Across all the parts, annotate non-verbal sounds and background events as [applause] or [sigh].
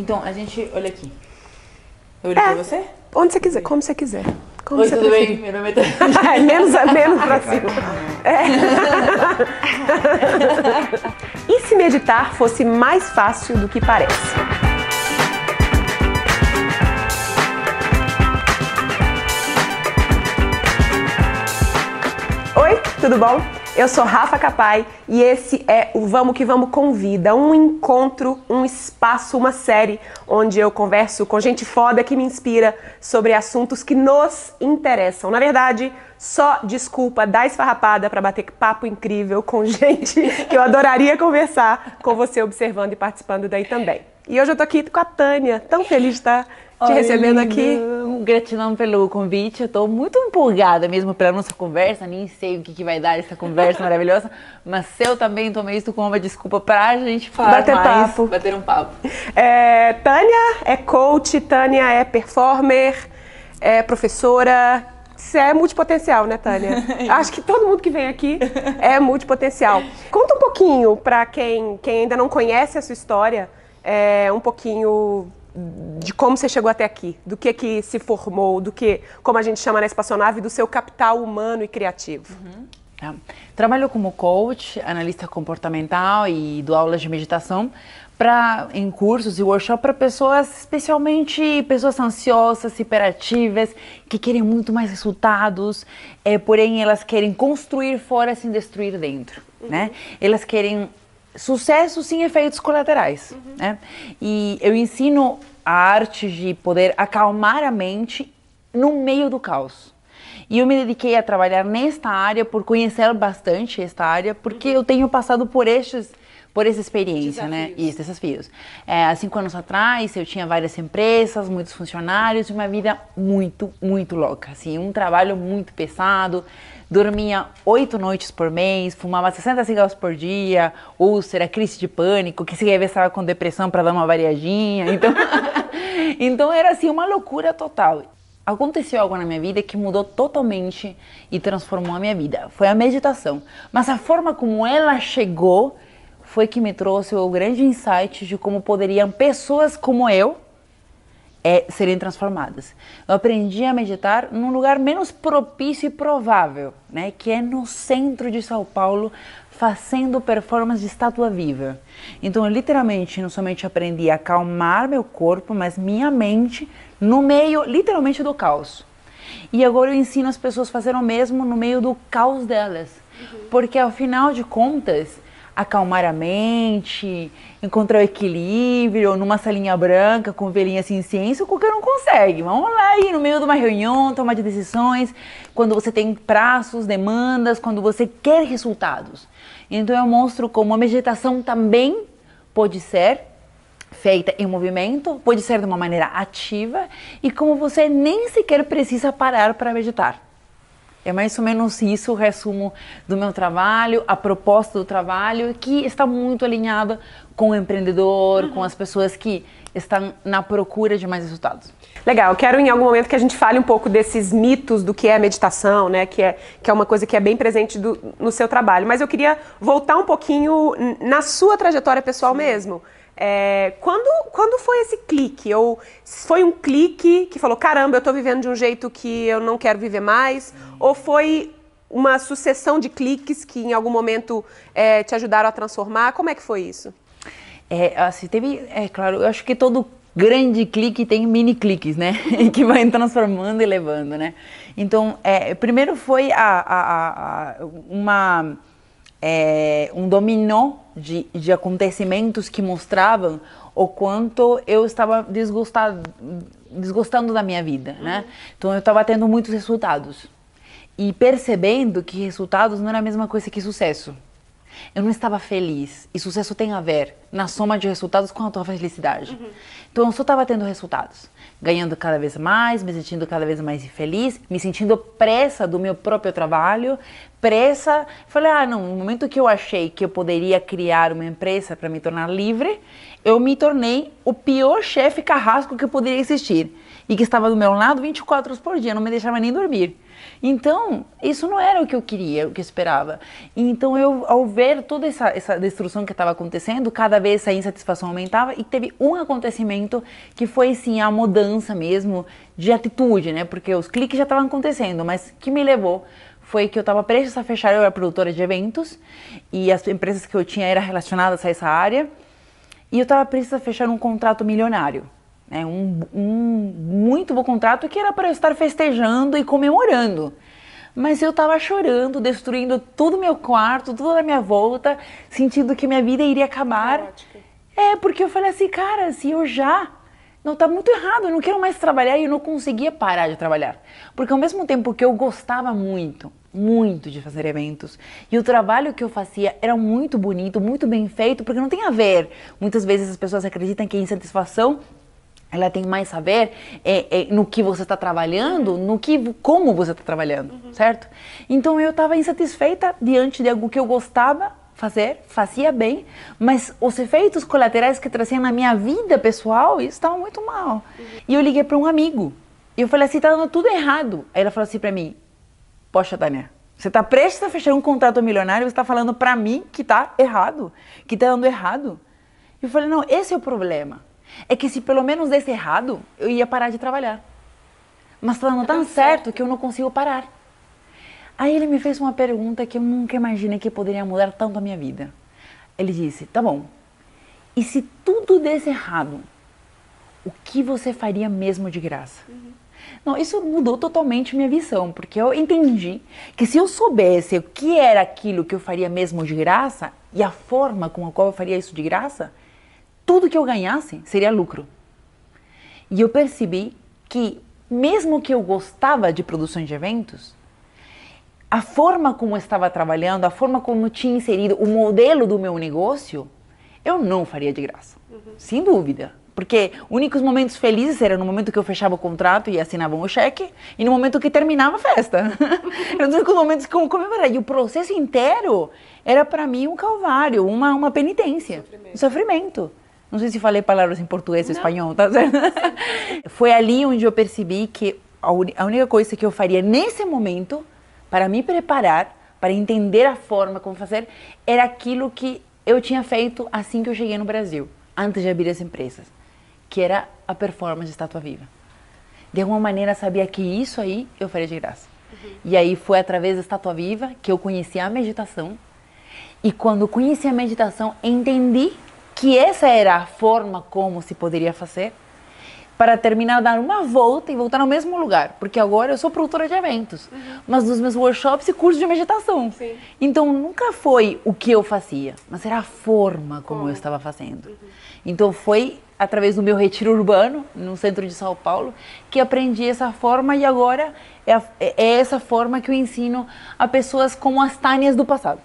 Então, a gente. Olha aqui. Eu olho É. pra você? Onde você quiser, como você quiser. Como Oi, você tudo preferir. bem? Meu nome é. É, [laughs] menos, menos pra cima. É. E se meditar fosse mais fácil do que parece? Oi, tudo bom? Eu sou Rafa Capai e esse é o Vamos que Vamos Convida, um encontro, um espaço, uma série onde eu converso com gente foda que me inspira sobre assuntos que nos interessam. Na verdade, só desculpa dar esfarrapada para bater papo incrível com [laughs] gente que eu adoraria conversar com você observando e participando daí também. E hoje eu tô aqui com a Tânia, tão feliz de estar te recebendo aqui. Gratidão pelo convite. Eu tô muito empolgada mesmo pela nossa conversa. Nem sei o que, que vai dar essa conversa [laughs] maravilhosa. Mas eu também tomei isso como uma desculpa pra gente falar Bater mais, papo. bater um papo. É, Tânia é coach, Tânia é performer, é professora. Você é multipotencial, né, Tânia? [laughs] Acho que todo mundo que vem aqui é multipotencial. Conta um pouquinho para quem, quem ainda não conhece a sua história, é, um pouquinho de como você chegou até aqui, do que que se formou, do que, como a gente chama na espaçonave, do seu capital humano e criativo. Tá. Trabalho como coach, analista comportamental e dou aulas de meditação para em cursos e workshops para pessoas, especialmente pessoas ansiosas, hiperativas, que querem muito mais resultados, é, porém elas querem construir fora sem destruir dentro, né? Elas querem sucesso sem efeitos colaterais, né? E eu ensino a arte de poder acalmar a mente no meio do caos. E eu me dediquei a trabalhar nesta área por conhecer bastante esta área, porque eu tenho passado por estes por essa experiência, né? Desafios. Isso, desafios. É, há cinco anos atrás, eu tinha várias empresas, muitos funcionários e uma vida muito, muito louca. Assim, um trabalho muito pesado. Dormia oito noites por mês, fumava 60 cigarros por dia, úlcera, crise de pânico, que se estava com depressão para dar uma variadinha. Então, [laughs] então era assim uma loucura total. Aconteceu algo na minha vida que mudou totalmente e transformou a minha vida. Foi a meditação. Mas a forma como ela chegou foi que me trouxe o grande insight de como poderiam pessoas como eu é, serem transformadas. Eu aprendi a meditar num lugar menos propício e provável, né, que é no centro de São Paulo, fazendo performance de estátua viva. Então, eu literalmente, não somente aprendi a acalmar meu corpo, mas minha mente no meio, literalmente, do caos. E agora eu ensino as pessoas a fazer o mesmo no meio do caos delas. Porque, afinal de contas, acalmar a mente, encontrar o equilíbrio numa salinha branca com velhinha sem ciência, qualquer um consegue. Vamos lá aí no meio de uma reunião, tomar de decisões, quando você tem prazos, demandas, quando você quer resultados. Então eu mostro como a meditação também pode ser feita em movimento, pode ser de uma maneira ativa e como você nem sequer precisa parar para meditar. É mais ou menos isso o resumo do meu trabalho, a proposta do trabalho, que está muito alinhada com o empreendedor, com as pessoas que estão na procura de mais resultados. Legal, quero em algum momento que a gente fale um pouco desses mitos do que é meditação, né? Que é, que é uma coisa que é bem presente do- no seu trabalho. Mas eu queria voltar um pouquinho na sua trajetória pessoal mesmo. É, quando, quando foi esse clique? Ou foi um clique que falou, caramba, eu tô vivendo de um jeito que eu não quero viver mais? Ou foi uma sucessão de cliques que em algum momento é, te ajudaram a transformar? Como é que foi isso? É, assim, teve, é claro, eu acho que todo grande clique tem mini cliques, né? [laughs] que vai transformando e levando, né? Então, é, primeiro foi a- a- a- uma, é, um dominó de, de acontecimentos que mostravam o quanto eu estava desgostado, desgostando da minha vida, né? Então, eu estava tendo muitos resultados. E percebendo que resultados não era a mesma coisa que sucesso. Eu não estava feliz. E sucesso tem a ver na soma de resultados com a tua felicidade. Então eu só estava tendo resultados. Ganhando cada vez mais, me sentindo cada vez mais feliz, me sentindo presa do meu próprio trabalho, presa. Falei, ah, não, no momento que eu achei que eu poderia criar uma empresa para me tornar livre, eu me tornei o pior chefe carrasco que poderia existir. E que estava do meu lado 24 horas por dia, não me deixava nem dormir. Então, isso não era o que eu queria, o que eu esperava. Então, eu, ao ver toda essa, essa destruição que estava acontecendo, cada vez a insatisfação aumentava e teve um acontecimento que foi, sim, a mudança mesmo de atitude, né? Porque os cliques já estavam acontecendo, mas que me levou foi que eu estava prestes a fechar, eu era produtora de eventos e as empresas que eu tinha eram relacionadas a essa área e eu estava prestes a fechar um contrato milionário. Né, um, um muito bom contrato que era para eu estar festejando e comemorando. Mas eu estava chorando, destruindo todo o meu quarto, toda a minha volta, sentindo que minha vida iria acabar. É, porque eu falei assim, cara, se eu já não está muito errado, eu não quero mais trabalhar e eu não conseguia parar de trabalhar. Porque ao mesmo tempo que eu gostava muito, muito de fazer eventos, e o trabalho que eu fazia era muito bonito, muito bem feito, porque não tem a ver. Muitas vezes as pessoas acreditam que a insatisfação ela tem mais a ver é, é, no que você está trabalhando, no que como você está trabalhando, uhum. certo? Então eu estava insatisfeita diante de algo que eu gostava fazer, fazia bem, mas os efeitos colaterais que trazia na minha vida pessoal estavam muito mal. Uhum. E eu liguei para um amigo e eu falei assim, está dando tudo errado. Aí ela falou assim para mim, poxa, Tânia, você está prestes a fechar um contrato milionário, você está falando para mim que está errado, que está dando errado. Eu falei, não, esse é o problema é que se pelo menos desse errado, eu ia parar de trabalhar. Mas está dando tão certo que eu não consigo parar. Aí ele me fez uma pergunta que eu nunca imaginei que poderia mudar tanto a minha vida. Ele disse: Tá bom, e se tudo desse errado, o que você faria mesmo de graça? Uhum. Não, isso mudou totalmente minha visão, porque eu entendi que se eu soubesse o que era aquilo que eu faria mesmo de graça e a forma com a qual eu faria isso de graça, tudo que eu ganhasse seria lucro. E eu percebi que, mesmo que eu gostava de produções de eventos, a forma como eu estava trabalhando, a forma como eu tinha inserido o modelo do meu negócio, eu não faria de graça. Uhum. Sem dúvida. Porque únicos momentos felizes eram no momento que eu fechava o contrato e assinava o cheque e no momento que terminava a festa. [laughs] eram os únicos momentos que eu comemorava. E o processo inteiro era para mim um calvário, uma, uma penitência, sofrimento. um sofrimento. Não sei se falei palavras em português ou espanhol, tá certo? [laughs] Foi ali onde eu percebi que a única coisa que eu faria nesse momento para me preparar, para entender a forma como fazer, era aquilo que eu tinha feito assim que eu cheguei no Brasil, antes de abrir as empresas, que era a performance de estátua viva. De alguma maneira sabia que isso aí eu faria de graça. Uhum. E aí foi através da estátua viva que eu conheci a meditação. E quando conheci a meditação, entendi que essa era a forma como se poderia fazer para terminar dar uma volta e voltar no mesmo lugar, porque agora eu sou produtora de eventos, uhum. mas dos meus workshops e cursos de meditação. Sim. Então nunca foi o que eu fazia, mas era a forma como, como? eu estava fazendo. Uhum. Então foi através do meu retiro urbano no centro de São Paulo que aprendi essa forma e agora é, a, é essa forma que eu ensino a pessoas como as Tânias do passado.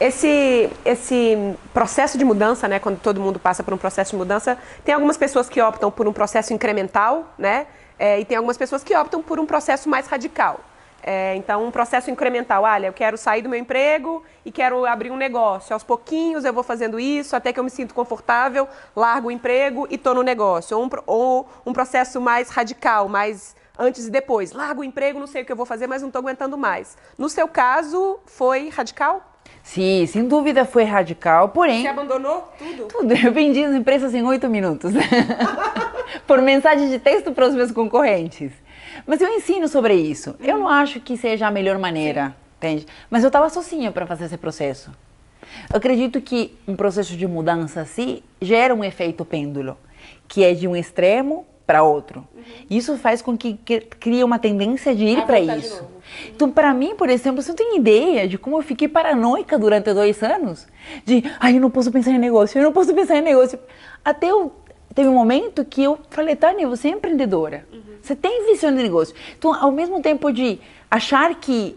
Esse, esse processo de mudança, né, quando todo mundo passa por um processo de mudança, tem algumas pessoas que optam por um processo incremental, né, é, e tem algumas pessoas que optam por um processo mais radical. É, então, um processo incremental, olha, eu quero sair do meu emprego e quero abrir um negócio. Aos pouquinhos eu vou fazendo isso até que eu me sinto confortável, largo o emprego e estou no negócio. Ou um, ou um processo mais radical, mais antes e depois. Largo o emprego, não sei o que eu vou fazer, mas não estou aguentando mais. No seu caso, foi radical? Sim, sem dúvida foi radical, porém... Você abandonou tudo? Tudo. Eu vendi as empresas em oito minutos. [laughs] Por mensagem de texto para os meus concorrentes. Mas eu ensino sobre isso. Hum. Eu não acho que seja a melhor maneira, Sim. entende? Mas eu estava sozinha para fazer esse processo. Eu acredito que um processo de mudança assim gera um efeito pêndulo, que é de um extremo para outro. Uhum. Isso faz com que, crie uma tendência de ir para isso. Uhum. Então, para mim, por exemplo, você não tem ideia de como eu fiquei paranoica durante dois anos. De, ai, eu não posso pensar em negócio, eu não posso pensar em negócio. Até eu, teve um momento que eu falei, Tânia, você é empreendedora. Uhum. Você tem visão de negócio. Então, ao mesmo tempo de achar que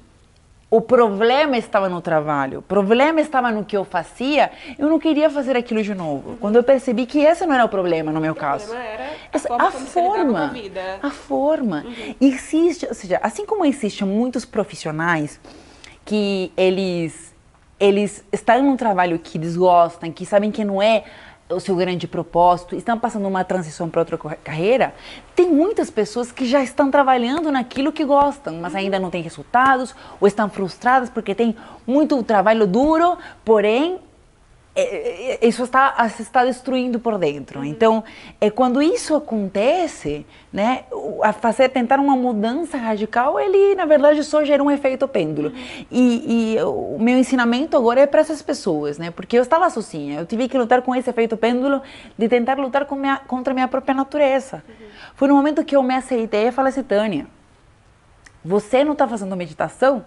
o problema estava no trabalho, o problema estava no que eu fazia, eu não queria fazer aquilo de novo. Uhum. Quando eu percebi que esse não era o problema no meu o caso. Problema era a Essa, forma, a forma, a, forma. Uhum. Existe, ou seja, assim como existem muitos profissionais que eles eles estão num trabalho que eles gostam, que sabem que não é o seu grande propósito, estão passando uma transição para outra carreira, tem muitas pessoas que já estão trabalhando naquilo que gostam, mas ainda não têm resultados ou estão frustradas porque tem muito trabalho duro, porém é, é, isso está se está destruindo por dentro. Uhum. Então, é quando isso acontece, né, a fazer tentar uma mudança radical, ele na verdade só gera um efeito pêndulo. Uhum. E, e, o meu ensinamento agora é para essas pessoas, né, porque eu estava sozinha, eu tive que lutar com esse efeito pêndulo de tentar lutar minha, contra a minha própria natureza. Uhum. Foi no momento que eu me aceitei e falei assim, Tânia, você não está fazendo meditação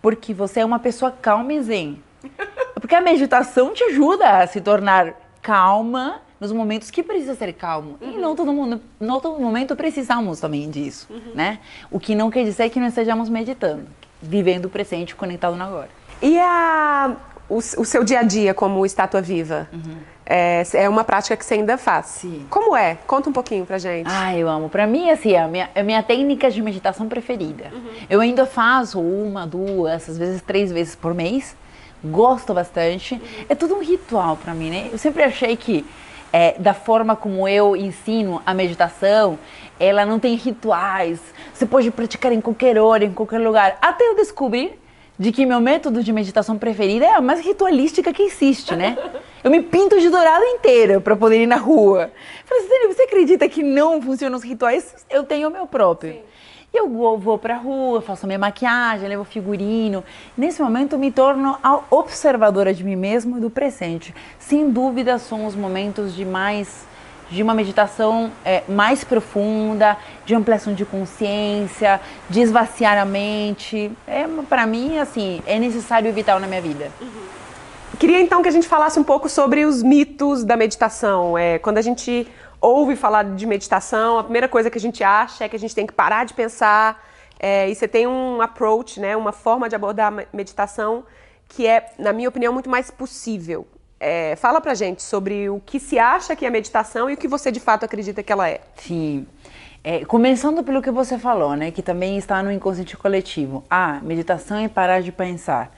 porque você é uma pessoa calma e zen. [laughs] Porque a meditação te ajuda a se tornar calma nos momentos que precisa ser calmo. Uhum. E não todo mundo, não todo momento precisamos também disso, uhum. né? O que não quer dizer que não estejamos meditando, vivendo o presente, conectado no agora. E a, o, o seu dia a dia como estátua viva? Uhum. É, é, uma prática que você ainda faz. Sim. Como é? Conta um pouquinho pra gente. Ah, eu amo. Pra mim, assim, é a minha, é a minha técnica de meditação preferida. Uhum. Eu ainda faço uma, duas, às vezes três vezes por mês gosto bastante. É tudo um ritual para mim, né? Eu sempre achei que é, da forma como eu ensino a meditação, ela não tem rituais. Você pode praticar em qualquer hora, em qualquer lugar. Até eu descobrir de que meu método de meditação preferido é a mais ritualística que existe, né? Eu me pinto de dourado inteira para poder ir na rua. Falei assim, você acredita que não funcionam os rituais? Eu tenho o meu próprio. Sim. Eu vou, vou para a rua, faço minha maquiagem, levo figurino. Nesse momento, me torno observadora de mim mesmo e do presente. Sem dúvida, são os momentos de mais de uma meditação é, mais profunda, de ampliação de consciência, de esvaziar a mente. É, para mim, assim, é necessário e vital na minha vida. Uhum. Queria então que a gente falasse um pouco sobre os mitos da meditação. É, quando a gente ouve falar de meditação, a primeira coisa que a gente acha é que a gente tem que parar de pensar. É, e você tem um approach, né, uma forma de abordar a meditação que é, na minha opinião, muito mais possível. É, fala pra gente sobre o que se acha que é meditação e o que você de fato acredita que ela é. Sim. É, começando pelo que você falou, né, que também está no inconsciente coletivo. Ah, meditação é parar de pensar.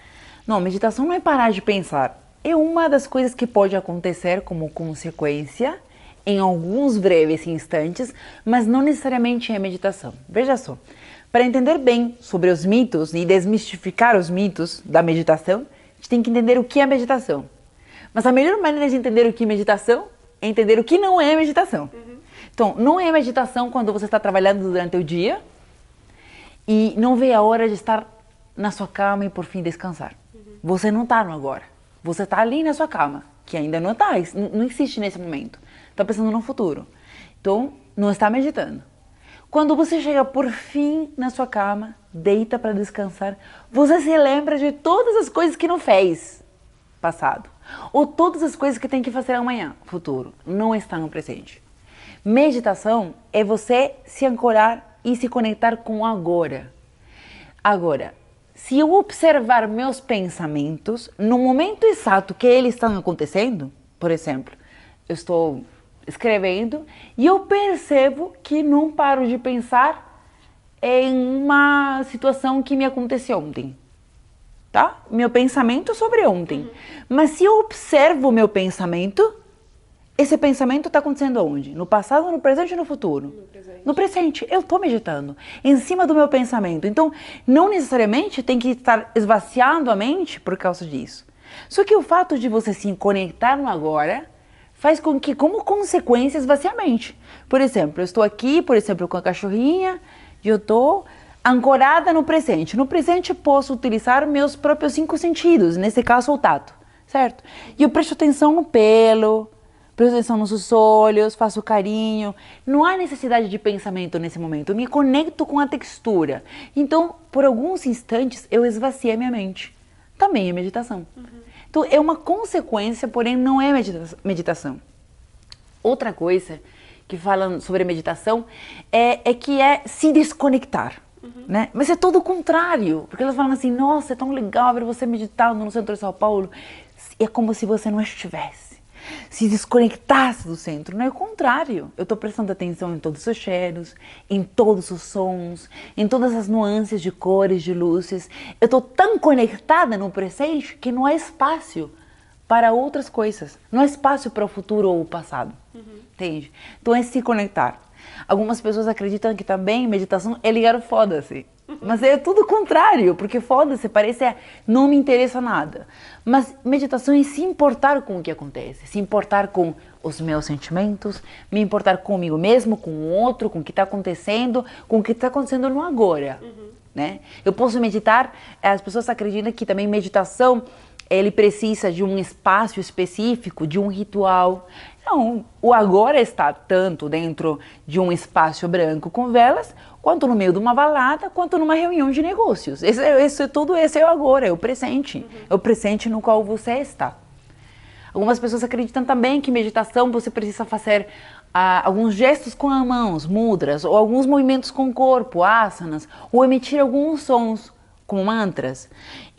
Não, meditação não é parar de pensar. É uma das coisas que pode acontecer como consequência em alguns breves instantes, mas não necessariamente é meditação. Veja só, para entender bem sobre os mitos e desmistificar os mitos da meditação, a gente tem que entender o que é meditação. Mas a melhor maneira de entender o que é meditação é entender o que não é meditação. Uhum. Então, não é meditação quando você está trabalhando durante o dia e não vê a hora de estar na sua cama e por fim descansar. Uhum. Você não está no agora. Você está ali na sua cama, que ainda não está, não existe nesse momento está pensando no futuro. Então, não está meditando. Quando você chega por fim na sua cama, deita para descansar, você se lembra de todas as coisas que não fez passado, ou todas as coisas que tem que fazer amanhã, futuro. Não está no presente. Meditação é você se ancorar e se conectar com agora. Agora, se eu observar meus pensamentos no momento exato que eles estão acontecendo, por exemplo, eu estou escrevendo e eu percebo que não paro de pensar em uma situação que me aconteceu ontem. Tá? Meu pensamento sobre ontem. Uhum. Mas se eu observo o meu pensamento, esse pensamento está acontecendo onde? No passado, no presente ou no futuro? No presente. No presente. Eu estou meditando em cima do meu pensamento. Então, não necessariamente tem que estar esvaziando a mente por causa disso. Só que o fato de você se conectar no agora faz com que, como consequência, esvazie a mente. Por exemplo, eu estou aqui, por exemplo, com a cachorrinha, e eu estou ancorada no presente. No presente posso utilizar meus próprios cinco sentidos, nesse caso o tato, certo? E eu presto atenção no pelo, presto atenção nos olhos, faço carinho. Não há necessidade de pensamento nesse momento, eu me conecto com a textura. Então, por alguns instantes, eu esvaziei a minha mente. Também é meditação. Uhum. Então, é uma consequência, porém não é meditação. Outra coisa que falam sobre meditação é, é que é se desconectar. Uhum. Né? Mas é todo o contrário, porque elas falam assim: nossa, é tão legal ver você meditando no centro de São Paulo. É como se você não estivesse se desconectasse do centro. Não é o contrário. Eu estou prestando atenção em todos os cheiros, em todos os sons, em todas as nuances de cores, de luzes. Eu estou tão conectada no presente que não há espaço para outras coisas. Não é espaço para o futuro ou o passado. Uhum. Entende? Então é se conectar. Algumas pessoas acreditam que também meditação é ligar o foda-se. Mas é tudo o contrário, porque foda-se, parece é, não me interessa nada. Mas meditação é se importar com o que acontece, se importar com os meus sentimentos, me importar comigo mesmo, com o outro, com o que está acontecendo, com o que está acontecendo no agora. Uhum. Né? Eu posso meditar, as pessoas acreditam que também meditação ele precisa de um espaço específico, de um ritual. Não, o agora está tanto dentro de um espaço branco com velas, quanto no meio de uma balada, quanto numa reunião de negócios. Esse, esse, tudo esse é o agora, é o presente. Uhum. É o presente no qual você está. Algumas pessoas acreditam também que meditação você precisa fazer ah, alguns gestos com as mãos, mudras, ou alguns movimentos com o corpo, asanas, ou emitir alguns sons como mantras.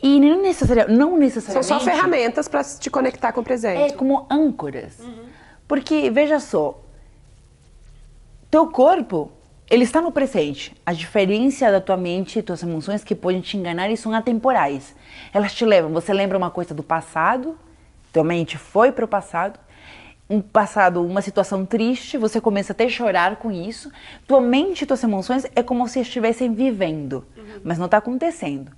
E não, necessariamente, não necessariamente. São só ferramentas para te conectar com o presente. É como âncoras. Uhum. Porque, veja só, teu corpo, ele está no presente. A diferença da tua mente e tuas emoções que podem te enganar e são atemporais. Elas te levam, você lembra uma coisa do passado, tua mente foi para o passado, um passado, uma situação triste, você começa a até chorar com isso. Tua mente e tuas emoções é como se estivessem vivendo, uhum. mas não está acontecendo.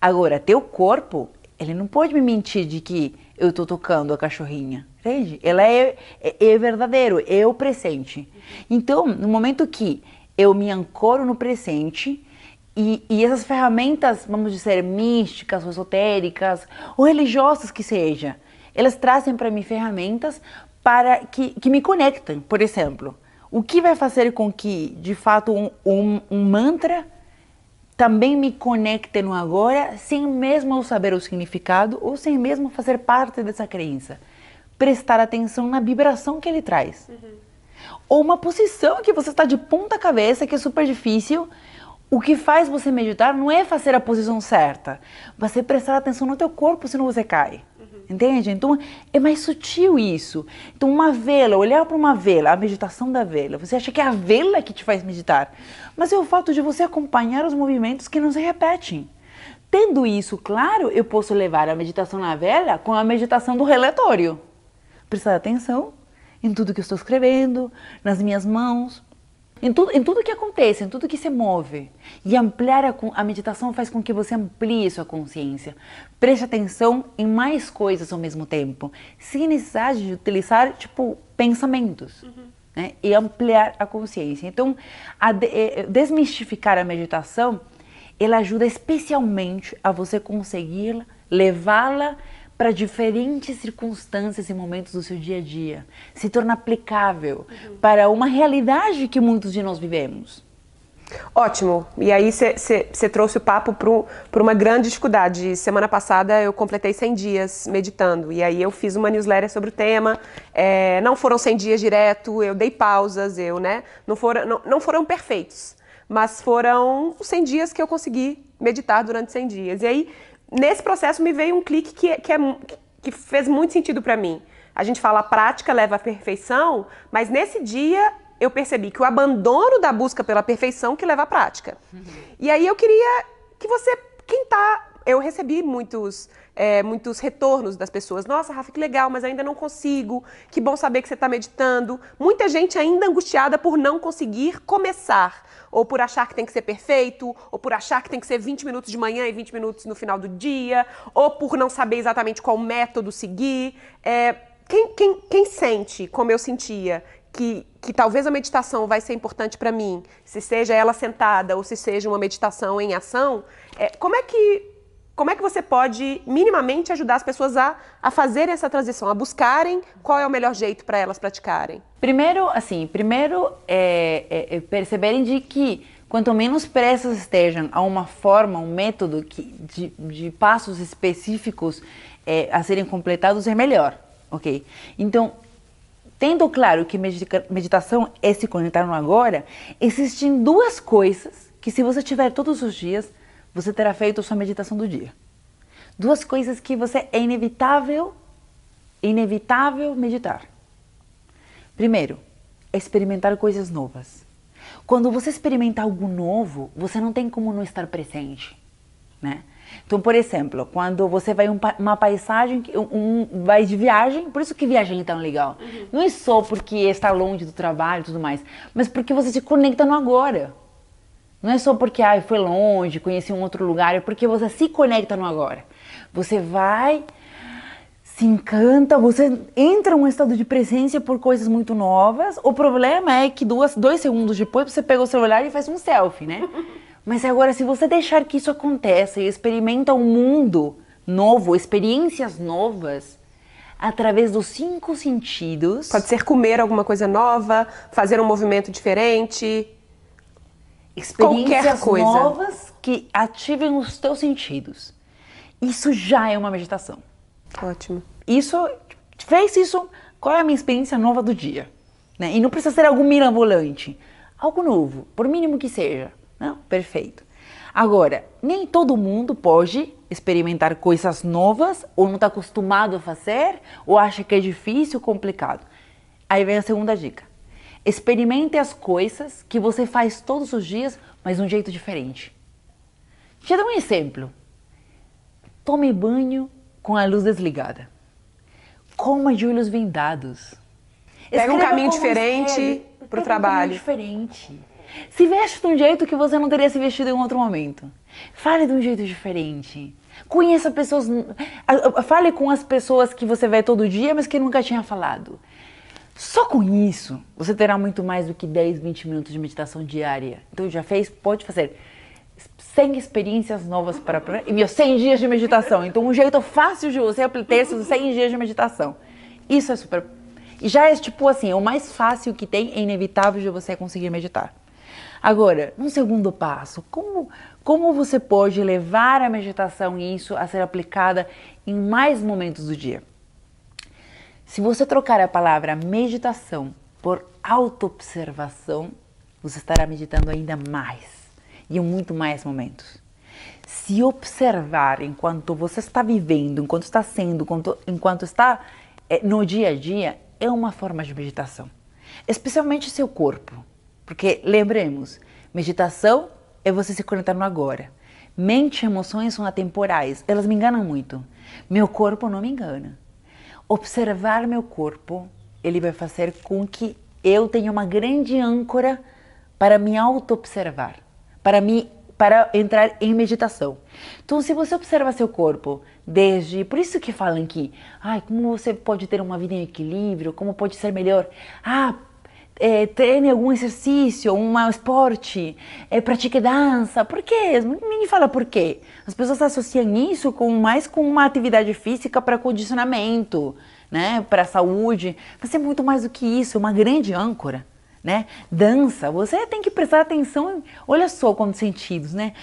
Agora, teu corpo, ele não pode me mentir de que eu estou tocando a cachorrinha, entende? Ela é, é, é verdadeiro, é o presente. Então, no momento que eu me ancoro no presente, e, e, essas ferramentas, vamos dizer, místicas, ou esotéricas, ou religiosas que seja, elas trazem para mim ferramentas para que, que me conectem. Por exemplo, o que vai fazer com que, de fato, um, um, um mantra também me conecte no agora, sem mesmo eu saber o significado ou sem mesmo fazer parte dessa crença. Prestar atenção na vibração que ele traz. Uhum. Ou uma posição que você está de ponta cabeça, que é super difícil. O que faz você meditar não é fazer a posição certa, você prestar atenção no teu corpo, senão você cai. Entende? Então é mais sutil isso. Então, uma vela, olhar para uma vela, a meditação da vela, você acha que é a vela que te faz meditar, mas é o fato de você acompanhar os movimentos que não se repetem. Tendo isso claro, eu posso levar a meditação na vela com a meditação do relatório. Prestar atenção em tudo que eu estou escrevendo, nas minhas mãos, em tudo, em tudo que acontece, em tudo que se move. E ampliar a, a meditação faz com que você amplie sua consciência. Preste atenção em mais coisas ao mesmo tempo, sem necessidade de utilizar, tipo, pensamentos. Uhum. Né? E ampliar a consciência. Então, a de, é, desmistificar a meditação, ela ajuda especialmente a você conseguir levá-la para diferentes circunstâncias e momentos do seu dia a dia. Se torna aplicável uhum. para uma realidade que muitos de nós vivemos. Ótimo. E aí você trouxe o papo para uma grande dificuldade. Semana passada eu completei 100 dias meditando. E aí eu fiz uma newsletter sobre o tema. É, não foram 100 dias direto, eu dei pausas, eu, né? Não foram, não, não foram perfeitos. Mas foram 100 dias que eu consegui meditar durante 100 dias. E aí nesse processo me veio um clique que, que, é, que fez muito sentido para mim. A gente fala a prática leva à perfeição, mas nesse dia eu percebi que o abandono da busca pela perfeição que leva à prática. Uhum. E aí eu queria que você, quem tá, eu recebi muitos, é, muitos retornos das pessoas. Nossa, Rafa, que legal, mas ainda não consigo. Que bom saber que você está meditando. Muita gente ainda angustiada por não conseguir começar ou por achar que tem que ser perfeito, ou por achar que tem que ser 20 minutos de manhã e 20 minutos no final do dia, ou por não saber exatamente qual método seguir. É, quem, quem, quem sente, como eu sentia, que, que talvez a meditação vai ser importante para mim, se seja ela sentada ou se seja uma meditação em ação, é, como é que como é que você pode minimamente ajudar as pessoas a, a fazerem essa transição, a buscarem qual é o melhor jeito para elas praticarem? Primeiro, assim, primeiro é, é, é, perceberem de que quanto menos pressas estejam a uma forma, um método que, de, de passos específicos é, a serem completados, é melhor, ok? Então, tendo claro que meditação é se conectar no agora, existem duas coisas que se você tiver todos os dias, você terá feito sua meditação do dia. Duas coisas que você é inevitável, inevitável meditar. Primeiro, experimentar coisas novas. Quando você experimenta algo novo, você não tem como não estar presente, né? Então, por exemplo, quando você vai um, uma paisagem, um, vai de viagem, por isso que viagem é tão legal. Uhum. Não é só porque está longe do trabalho e tudo mais, mas porque você se conecta no agora. Não é só porque ah, foi longe, conheci um outro lugar, é porque você se conecta no agora. Você vai, se encanta, você entra em um estado de presença por coisas muito novas. O problema é que duas, dois segundos depois você pega o celular e faz um selfie, né? [laughs] Mas agora, se você deixar que isso aconteça e experimenta um mundo novo, experiências novas, através dos cinco sentidos. Pode ser comer alguma coisa nova, fazer um movimento diferente. Experiências novas que ativem os teus sentidos. Isso já é uma meditação. Ótimo. Isso, fez isso, qual é a minha experiência nova do dia? Né? E não precisa ser algo mirabolante. Algo novo, por mínimo que seja. Não, perfeito. Agora, nem todo mundo pode experimentar coisas novas ou não está acostumado a fazer ou acha que é difícil, complicado. Aí vem a segunda dica. Experimente as coisas que você faz todos os dias, mas de um jeito diferente. Te dar um exemplo. Tome banho com a luz desligada. Coma de olhos vendados. Pega um caminho diferente para o trabalho. Um diferente. Se veste de um jeito que você não teria se vestido em outro momento. Fale de um jeito diferente. Conheça pessoas. Fale com as pessoas que você vê todo dia, mas que nunca tinha falado. Só com isso, você terá muito mais do que 10, 20 minutos de meditação diária. Então, já fez? Pode fazer 100 experiências novas para. E meus 100 dias de meditação. Então, um jeito fácil de você aplicar esses 100 dias de meditação. Isso é super. E já é tipo assim, é o mais fácil que tem, é inevitável de você conseguir meditar. Agora, um segundo passo, como, como você pode levar a meditação e isso a ser aplicada em mais momentos do dia? Se você trocar a palavra meditação por autoobservação, você estará meditando ainda mais e em muito mais momentos. Se observar enquanto você está vivendo, enquanto está sendo, enquanto, enquanto está é, no dia a dia, é uma forma de meditação. Especialmente seu corpo. Porque lembremos, meditação é você se conectar no agora. Mente e emoções são atemporais, elas me enganam muito. Meu corpo não me engana. Observar meu corpo, ele vai fazer com que eu tenha uma grande âncora para me auto-observar, para me para entrar em meditação. Então, se você observa seu corpo desde, por isso que falam que, ai, como você pode ter uma vida em equilíbrio, como pode ser melhor? Ah, é, treine algum exercício, um esporte, é, pratique dança. Por quê? Ninguém fala por quê. As pessoas associam isso com mais com uma atividade física para condicionamento, né, para saúde. Mas é muito mais do que isso, é uma grande âncora né? Dança, você tem que prestar atenção, olha só quantos sentidos, né?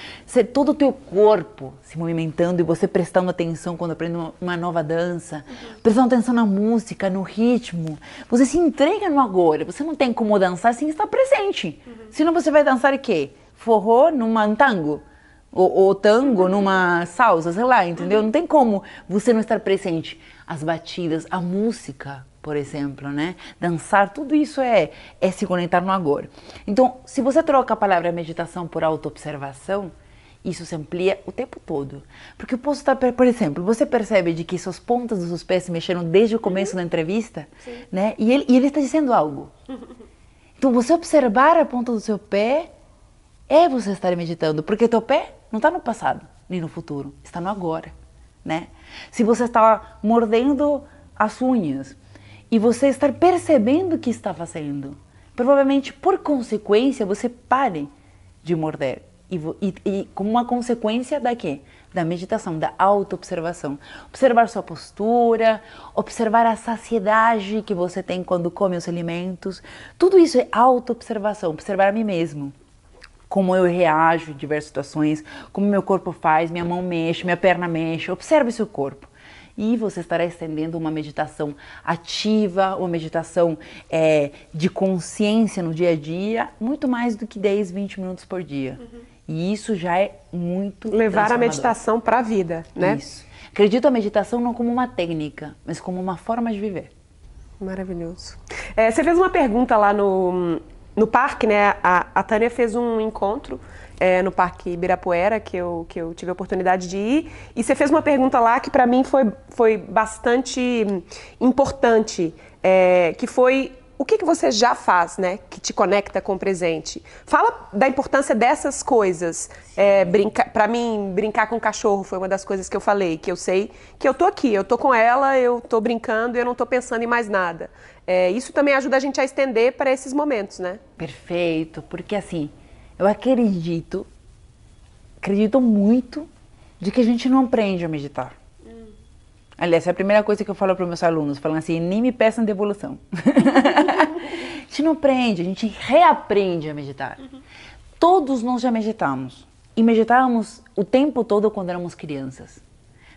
Todo o teu corpo se movimentando e você prestando atenção quando aprende uma, uma nova dança, uhum. prestando atenção na música, no ritmo. Você se entrega no agora, você não tem como dançar sem estar presente. Uhum. Senão você vai dançar o quê? Forró numa tango? Ou, ou tango numa salsa, sei lá, entendeu? Não tem como você não estar presente. As batidas, a música, por exemplo, né? Dançar, tudo isso é, é se conectar no agora. Então, se você troca a palavra meditação por autoobservação, isso se amplia o tempo todo. Porque eu posso estar, por exemplo, você percebe de que suas pontas dos seus pés se mexeram desde o começo uhum. da entrevista, Sim. né? E ele, e ele está dizendo algo. [laughs] Então, você observar a ponta do seu pé é você estar meditando, porque teu pé não está no passado nem no futuro, está no agora, né? Se você está mordendo as unhas, e você estar percebendo o que está fazendo. Provavelmente, por consequência, você pare de morder. E, e, e como uma consequência da quê? Da meditação, da auto-observação. Observar sua postura, observar a saciedade que você tem quando come os alimentos. Tudo isso é auto-observação, observar a mim mesmo. Como eu reajo em diversas situações, como meu corpo faz, minha mão mexe, minha perna mexe. Observe seu corpo e você estará estendendo uma meditação ativa, uma meditação é, de consciência no dia a dia, muito mais do que 10, 20 minutos por dia. Uhum. E isso já é muito Levar a meditação para a vida, né? Isso. Acredito a meditação não como uma técnica, mas como uma forma de viver. Maravilhoso. É, você fez uma pergunta lá no, no parque, né? A, a Tânia fez um encontro é, no Parque Ibirapuera, que eu, que eu tive a oportunidade de ir, e você fez uma pergunta lá que para mim foi, foi bastante importante, é, que foi o que, que você já faz, né, que te conecta com o presente? Fala da importância dessas coisas. É, brinca, para mim, brincar com o cachorro foi uma das coisas que eu falei, que eu sei que eu tô aqui, eu tô com ela, eu tô brincando e eu não tô pensando em mais nada. É, isso também ajuda a gente a estender para esses momentos, né? Perfeito, porque assim, eu acredito, acredito muito de que a gente não aprende a meditar. Aliás, é a primeira coisa que eu falo para meus alunos, falando assim, nem me peçam devolução. [laughs] a gente não aprende, a gente reaprende a meditar. Uhum. Todos nós já meditamos. E meditávamos o tempo todo quando éramos crianças.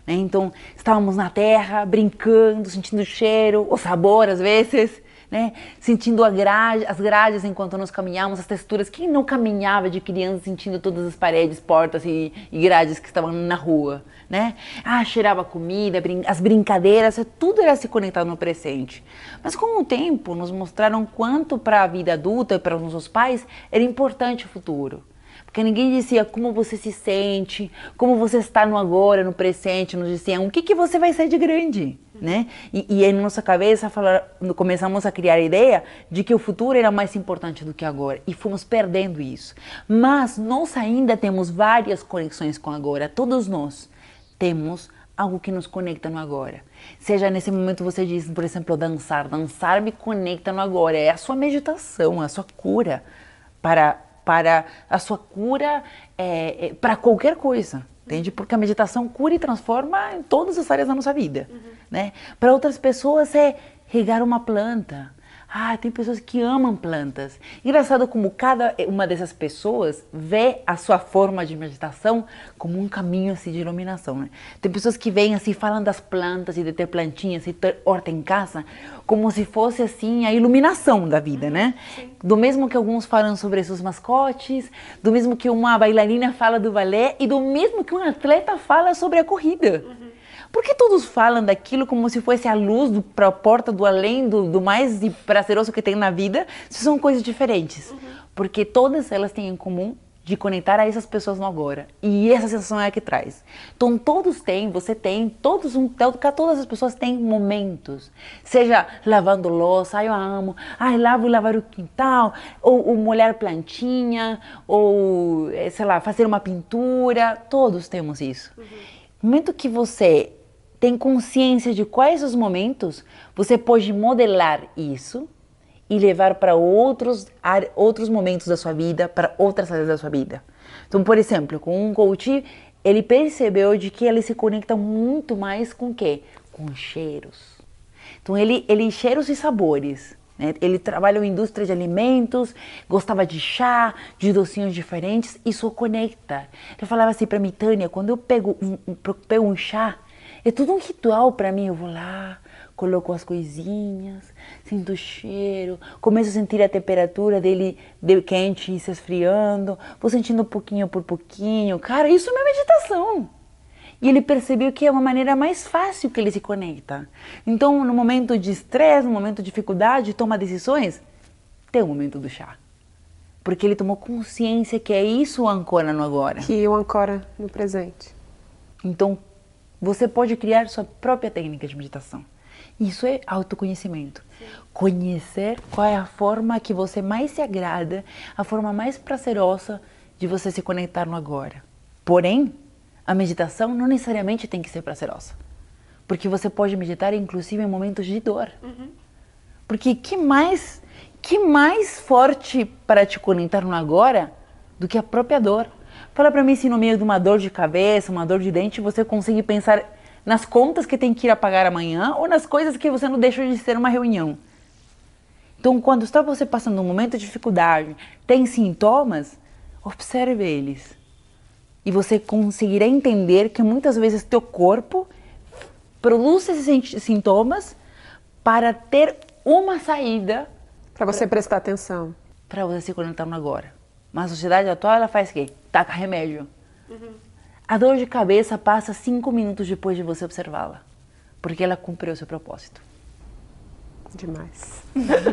Né? Então, estávamos na terra, brincando, sentindo o cheiro, o sabor às vezes né? Sentindo grade, as grades enquanto nós caminhávamos, as texturas. Quem não caminhava de criança sentindo todas as paredes, portas e, e grades que estavam na rua, né? Ah, cheirava comida, brin as brincadeiras, tudo era se conectar no presente. Mas com o tempo nos mostraram quanto para a vida adulta e para os nossos pais era importante o futuro. Porque ninguém dizia como você se sente, como você está no agora, no presente, nos diziam o que, que você vai ser de grande, né? E, e em nossa cabeça falar, começamos a criar a ideia de que o futuro era mais importante do que agora e fomos perdendo isso. Mas nós ainda temos várias conexões com agora, todos nós temos algo que nos conecta no agora. Seja nesse momento você diz, por exemplo, dançar, dançar me conecta no agora, é a sua meditação, a sua cura para para a sua cura, é, é, para qualquer coisa. Entende? Porque a meditação cura e transforma em todas as áreas da nossa vida. Uhum. Né? Para outras pessoas é regar uma planta, ah, tem pessoas que amam plantas. Engraçado como cada uma dessas pessoas vê a sua forma de meditação como um caminho assim, de iluminação. Né? Tem pessoas que vêm assim, falam das plantas e de ter plantinhas e ter horta em casa, como se fosse assim a iluminação da vida, né? Sim. Do mesmo que alguns falam sobre seus mascotes, do mesmo que uma bailarina fala do balé e do mesmo que um atleta fala sobre a corrida. Uhum. Por que todos falam daquilo como se fosse a luz para a porta do além, do, do, mais prazeroso que tem na vida, se são coisas diferentes? Uhum. Porque todas elas têm em comum de conectar a essas pessoas no agora. E essa sensação é a que traz. Então todos têm, você tem, todos um, todas as pessoas têm momentos. Seja lavando louça, ai eu amo, ai lavo lavar o quintal, ou, ou molhar plantinha, ou eh, sei lá, fazer uma pintura, todos temos isso. Uhum. No momento que você tem consciência de quais os momentos, você pode modelar isso e levar para outros, outros momentos da sua vida, para outras áreas da sua vida. Então, por exemplo, com um coach, ele percebeu de que ele se conecta muito mais com o quê? Com cheiros. Então, ele, ele cheiros e sabores. Né? Ele trabalha em indústria de alimentos, gostava de chá, de docinhos diferentes, isso conecta. Ele falava assim para mim, Tânia, quando eu pego um, pego um chá, é tudo um ritual para mim. Eu vou lá, coloco as coisinhas, sinto o cheiro, começo a sentir a temperatura dele de quente e se esfriando, vou sentindo pouquinho por pouquinho. Cara, isso é uma meditação. E ele percebeu que é uma maneira mais fácil que ele se conecta. Então, no momento de estresse, no momento de dificuldade, toma decisões, tem o momento do chá. Porque ele tomou consciência que é isso o ancora no agora. Que o ancora no presente. Então, você pode criar sua própria técnica de meditação. Isso é autoconhecimento. Sim. Conhecer qual é a forma que você mais se agrada, a forma mais prazerosa de você se conectar no agora. Porém, a meditação não necessariamente tem que ser prazerosa. Porque você pode meditar inclusive em momentos de dor. Uhum. Porque que mais, que mais forte para te conectar no agora do que a própria dor? Fala para mim se no meio de uma dor de cabeça, uma dor de dente, você consegue pensar nas contas que tem que ir a pagar amanhã ou nas coisas que você não deixa de ser uma reunião. Então, quando está você passando um momento de dificuldade, tem sintomas, observe eles. E você conseguirá entender que muitas vezes teu corpo produz esses sintomas para ter uma saída. Para você pra, prestar atenção. Para você se conectar no agora. Mas a sociedade atual, ela faz o quê? Taca remédio. Uhum. A dor de cabeça passa cinco minutos depois de você observá-la. Porque ela cumpriu o seu propósito. Demais.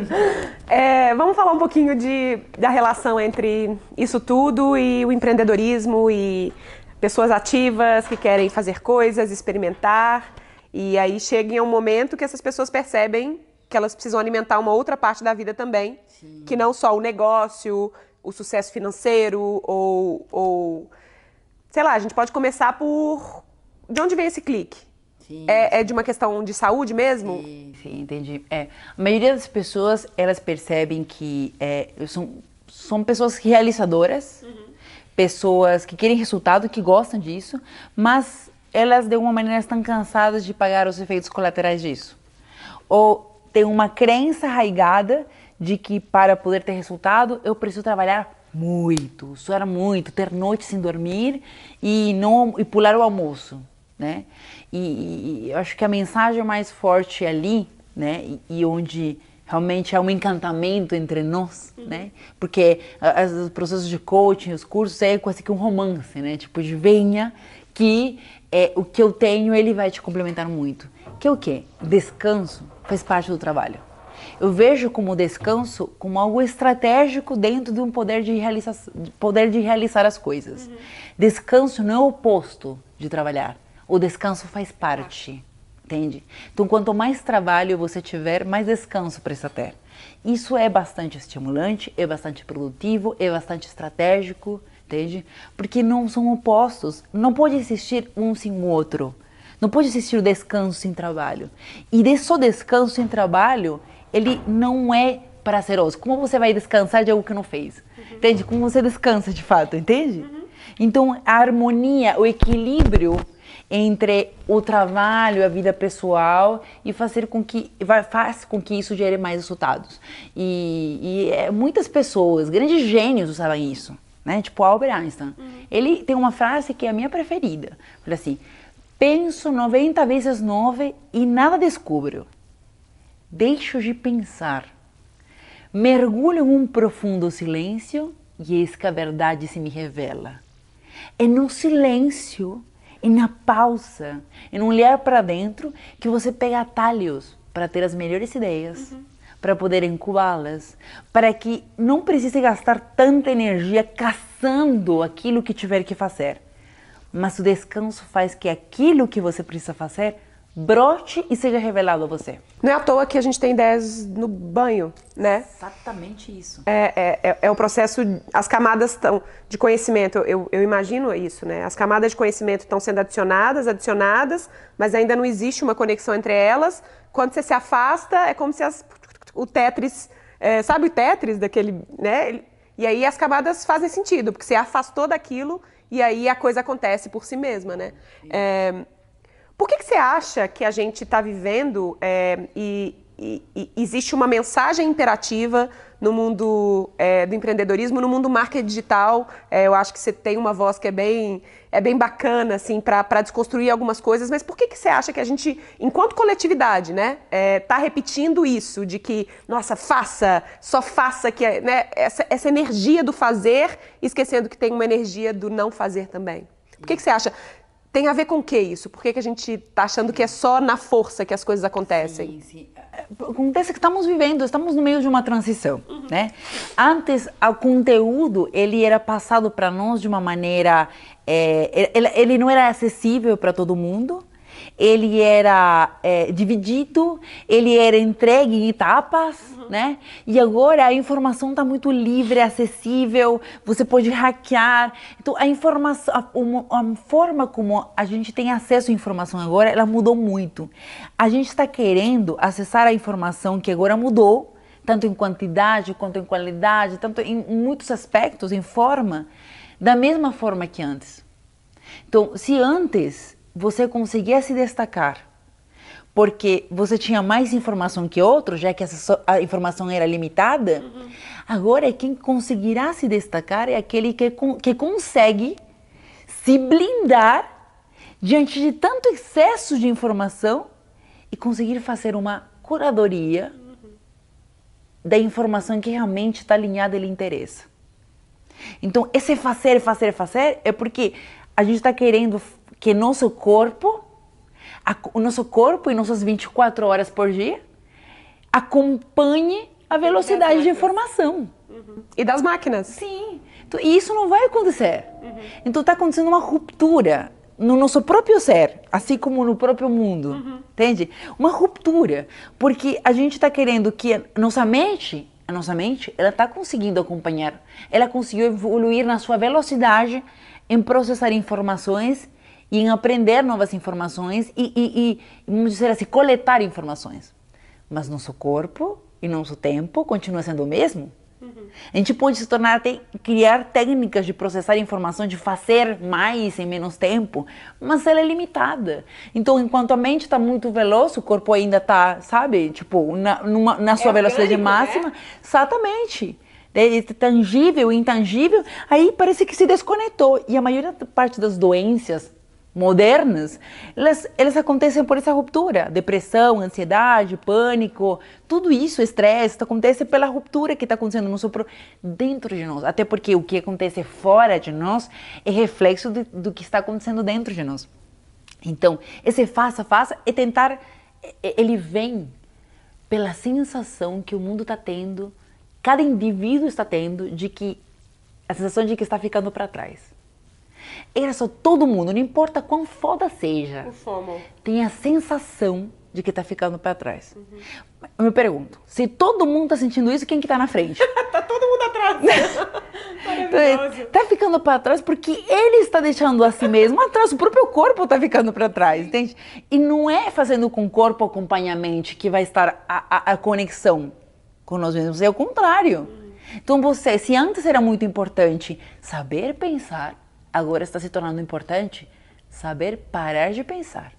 [laughs] é, vamos falar um pouquinho de, da relação entre isso tudo e o empreendedorismo e pessoas ativas que querem fazer coisas, experimentar. E aí chega em um momento que essas pessoas percebem que elas precisam alimentar uma outra parte da vida também, Sim. que não só o negócio, o sucesso financeiro ou, ou sei lá, a gente pode começar por de onde vem esse clique? Sim, é, é, de uma questão de saúde mesmo? Sim, sim entendi. É, a maioria das pessoas, elas percebem que é, são, são pessoas realizadoras, uhum. pessoas que querem resultado, que gostam disso, mas elas de alguma maneira estão cansadas de pagar os efeitos colaterais disso. Ou tem uma crença arraigada de que para poder ter resultado eu preciso trabalhar muito, suar muito, ter noites sem dormir e não e pular o almoço né? E, e, eu acho que a mensagem mais forte ali, né? E, e onde realmente há um encantamento entre nós, uhum. né? Porque as, os processos de coaching, os cursos é quase que um romance, né? Tipo de venha que é, o que eu tenho ele vai te complementar muito. Que é o quê? Descanso faz parte do trabalho. Eu vejo como descanso como algo estratégico dentro de um poder de realizar, poder de realizar as coisas. Uhum. Descanso não é o oposto de trabalhar. O descanso faz parte, entende? Então, quanto mais trabalho você tiver, mais descanso precisa ter. Isso é bastante estimulante, é bastante produtivo, é bastante estratégico, entende? Porque não são opostos. Não pode existir um sem o outro. Não pode existir o descanso sem trabalho. E de só descanso sem trabalho, ele não é prazeroso. Como você vai descansar de algo que não fez? Uhum. Entende? Como você descansa de fato, entende? Uhum. Então, a harmonia, o equilíbrio entre o trabalho, a vida pessoal e fazer com que faz com que isso gere mais resultados. E, e é, muitas pessoas, grandes gênios usavam isso, né? Tipo Albert Einstein. Uhum. Ele tem uma frase que é a minha preferida. Fala assim: penso 90 vezes 9 e nada descubro. Deixo de pensar. Mergulho em um profundo silêncio e eis que a verdade se me revela. É no silêncio e na pausa, em um olhar para dentro, que você pega atalhos para ter as melhores ideias, uhum. para poder incubá-las, para que não precise gastar tanta energia caçando aquilo que tiver que fazer. Mas o descanso faz que aquilo que você precisa fazer brote e seja revelado a você. Não é à toa que a gente tem ideias no banho, né? Exatamente isso. É, é, é, é o processo, as camadas estão de conhecimento, eu, eu imagino isso, né? As camadas de conhecimento estão sendo adicionadas, adicionadas, mas ainda não existe uma conexão entre elas. Quando você se afasta, é como se as, o Tetris, é, sabe o Tetris daquele, né? E aí as camadas fazem sentido, porque você afastou daquilo e aí a coisa acontece por si mesma, né? É, por que, que você acha que a gente está vivendo é, e, e, e, existe uma mensagem imperativa no mundo é, do empreendedorismo, no mundo marketing digital? É, eu acho que você tem uma voz que é bem, é bem bacana assim, para desconstruir algumas coisas, mas por que, que você acha que a gente, enquanto coletividade, né, está repetindo isso de que, nossa, faça, só faça, que né, essa, essa energia do fazer, esquecendo que tem uma energia do não fazer também? Por que, que você acha? Tem a ver com o que isso? Por que, que a gente está achando que é só na força que as coisas acontecem? Sim, sim. Acontece que estamos vivendo, estamos no meio de uma transição, uhum. né? Antes, o conteúdo, ele era passado para nós de uma maneira... É, ele, ele não era acessível para todo mundo, ele era é, dividido, ele era entregue em etapas, uhum. né? E agora a informação está muito livre, acessível, você pode hackear. Então a informação, a, a, forma como a gente tem acesso à informação agora, ela mudou muito. A gente está querendo acessar a informação que agora mudou, tanto em quantidade quanto em qualidade, tanto em muitos aspectos, em forma, da mesma forma que antes. Então, se antes você conseguia se destacar porque você tinha mais informação que outros, já que essa a informação era limitada, uhum. agora quem conseguirá se destacar é aquele que, que consegue se blindar diante de tanto excesso de informação e conseguir fazer uma curadoria uhum. da informação que realmente está alinhada e lhe interessa. Então, esse fazer, fazer, fazer é porque a gente está querendo que nosso corpo, a, o nosso corpo e nossas 24 horas por dia, acompanhe a velocidade de informação. Uhum. E das máquinas. Sim. Então, e isso não vai acontecer. Uhum. Então está acontecendo uma ruptura no nosso próprio ser, assim como no próprio mundo, uhum. entende? Uma ruptura, porque a gente está querendo que a nossa mente, a nossa mente, ela está conseguindo acompanhar, ela conseguiu evoluir na sua velocidade em processar informações e em aprender novas informações e, e, e vamos dizer assim, coletar informações. Mas nosso corpo e nosso tempo continua sendo o mesmo. Uhum. A gente pode se tornar até criar técnicas de processar informação, de fazer mais em menos tempo, mas ela é limitada. Então, enquanto a mente está muito veloz, o corpo ainda está, sabe, tipo, na, numa, na sua é velocidade orgânico, máxima. Né? Exatamente. É tangível, intangível, aí parece que se desconectou. E a maior parte das doenças modernas, elas, elas acontecem por essa ruptura. Depressão, ansiedade, pânico, tudo isso, estresse, acontece pela ruptura que está acontecendo no nosso, dentro de nós. Até porque o que acontece fora de nós é reflexo de, do que está acontecendo dentro de nós. Então, esse faça, faça é tentar, ele vem pela sensação que o mundo está tendo, cada indivíduo está tendo, de que a sensação de que está ficando para trás. Era só todo mundo, não importa quão foda seja, tem a sensação de que tá ficando para trás. Uhum. Eu me pergunto, se todo mundo tá sentindo isso, quem que tá na frente? [laughs] tá todo mundo atrás. [laughs] Maravilhoso. tá ficando para trás porque ele está deixando a si mesmo atrás, o próprio corpo tá ficando para trás, entende? E não é fazendo com o corpo acompanhamento que vai estar a, a, a conexão com nós mesmos, é o contrário. Uhum. Então você, se antes era muito importante saber pensar, agora está se tornando importante saber parar de pensar.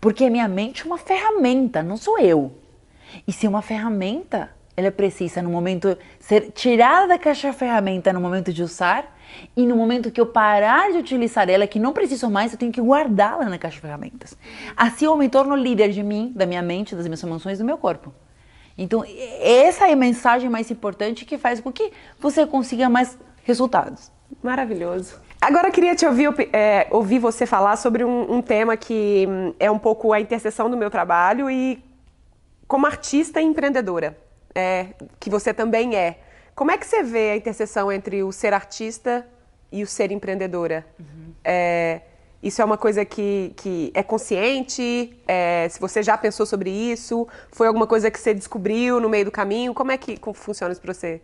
Porque a minha mente é uma ferramenta, não sou eu. E se uma ferramenta, ela precisa no momento ser tirada da caixa ferramenta no momento de usar e no momento que eu parar de utilizar ela, que não preciso mais, eu tenho que guardá-la na caixa ferramentas. Assim eu me torno líder de mim, da minha mente, das minhas emoções, do meu corpo. Então, essa é a mensagem mais importante que faz com que você consiga mais resultados. Maravilhoso. Agora eu queria te ouvir, é, ouvir você falar sobre um, um, tema que hum, é um pouco a interseção do meu trabalho e como artista e empreendedora, é, que você também é. Como é que você vê a interseção entre o ser artista e o ser empreendedora? Uhum. É, isso é uma coisa que, que é consciente? É, se você já pensou sobre isso? Foi alguma coisa que você descobriu no meio do caminho? Como é que funciona isso para você?